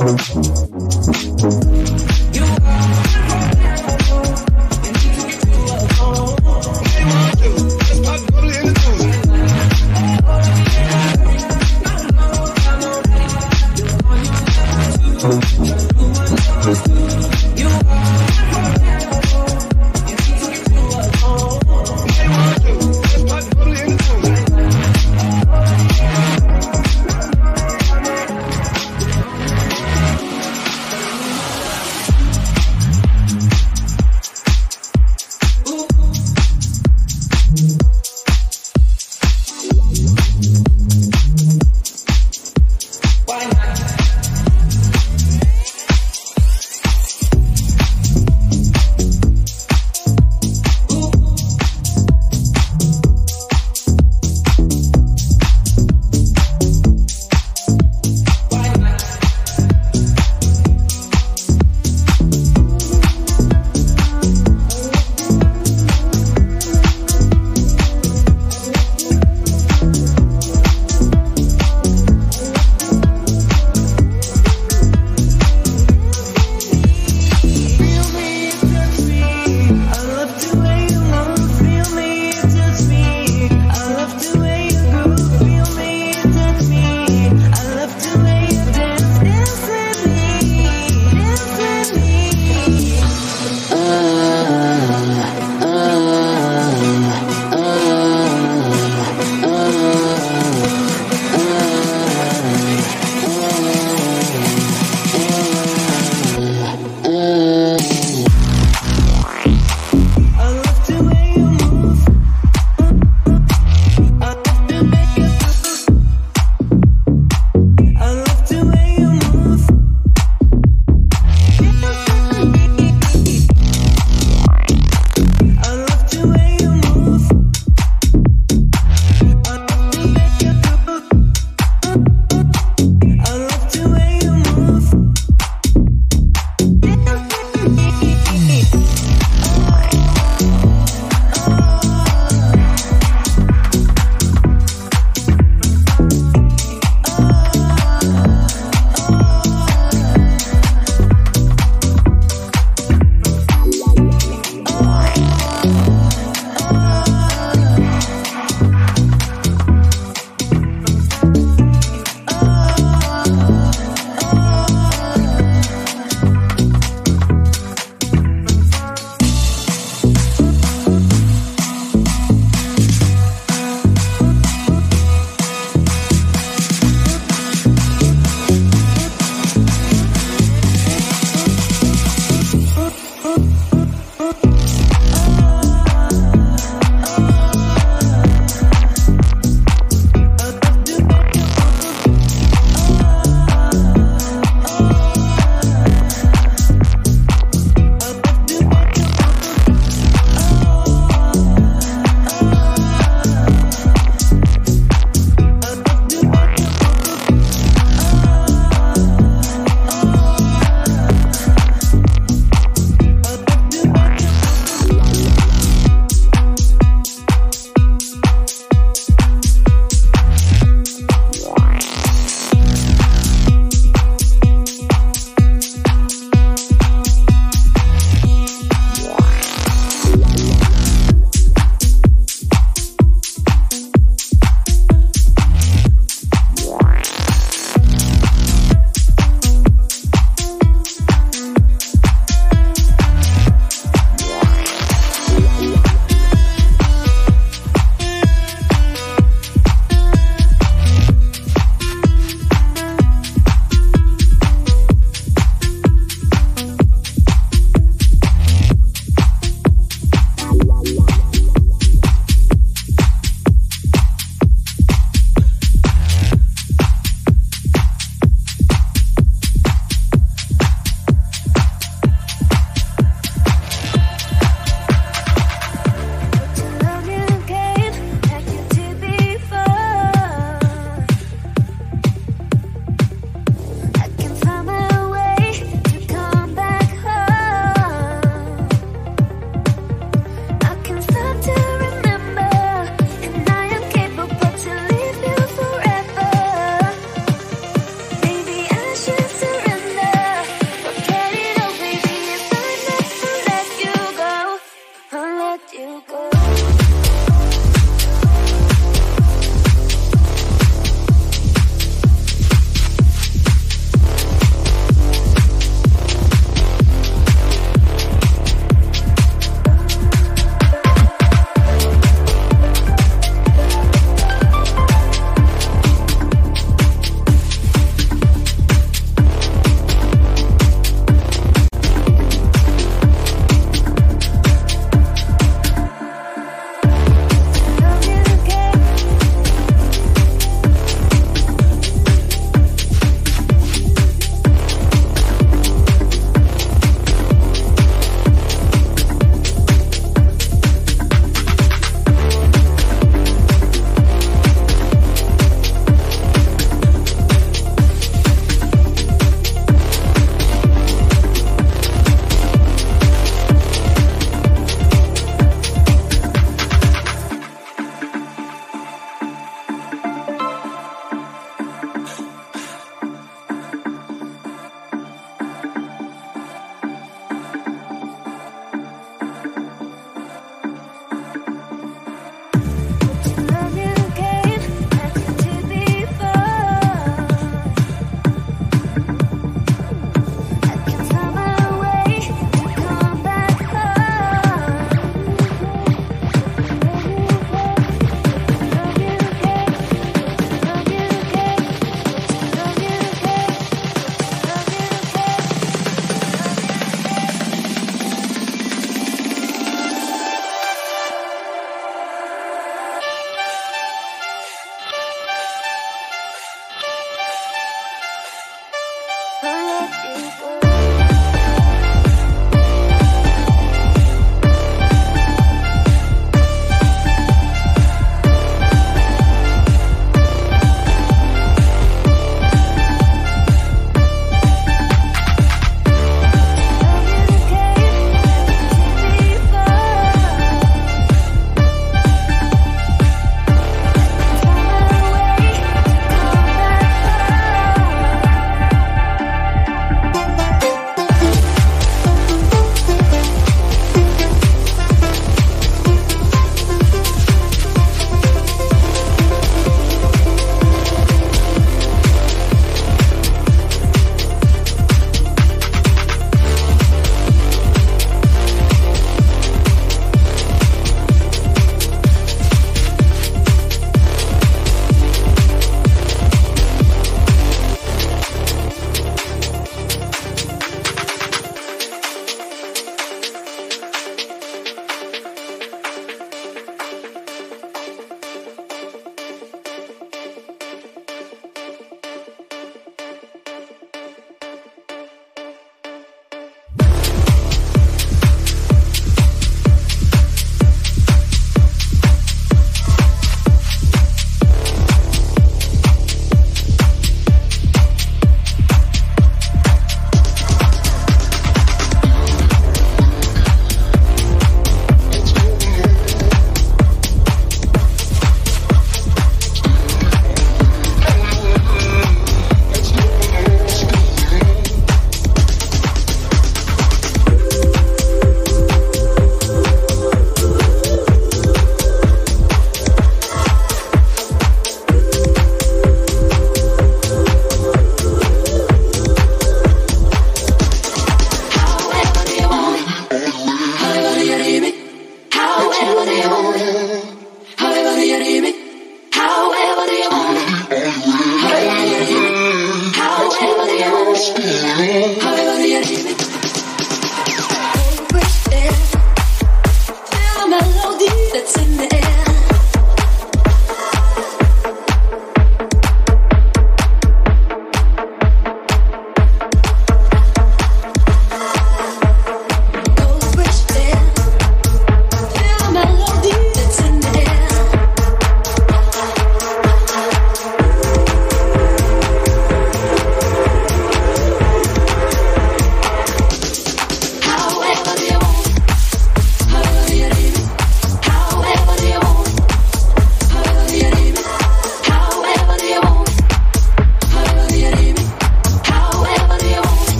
Thank you. Bye.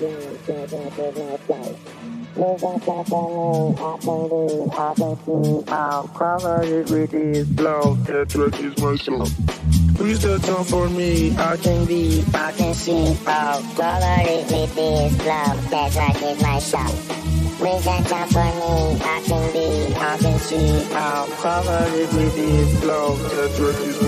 A happening, I can do, I can see. I'll cover it this blow. That track is my show. Please the time for me. I can be, I can see. I'll cover it with this blow. That my show. There's a time for me, I can be, I can see. I'll cover it with this blow. That track is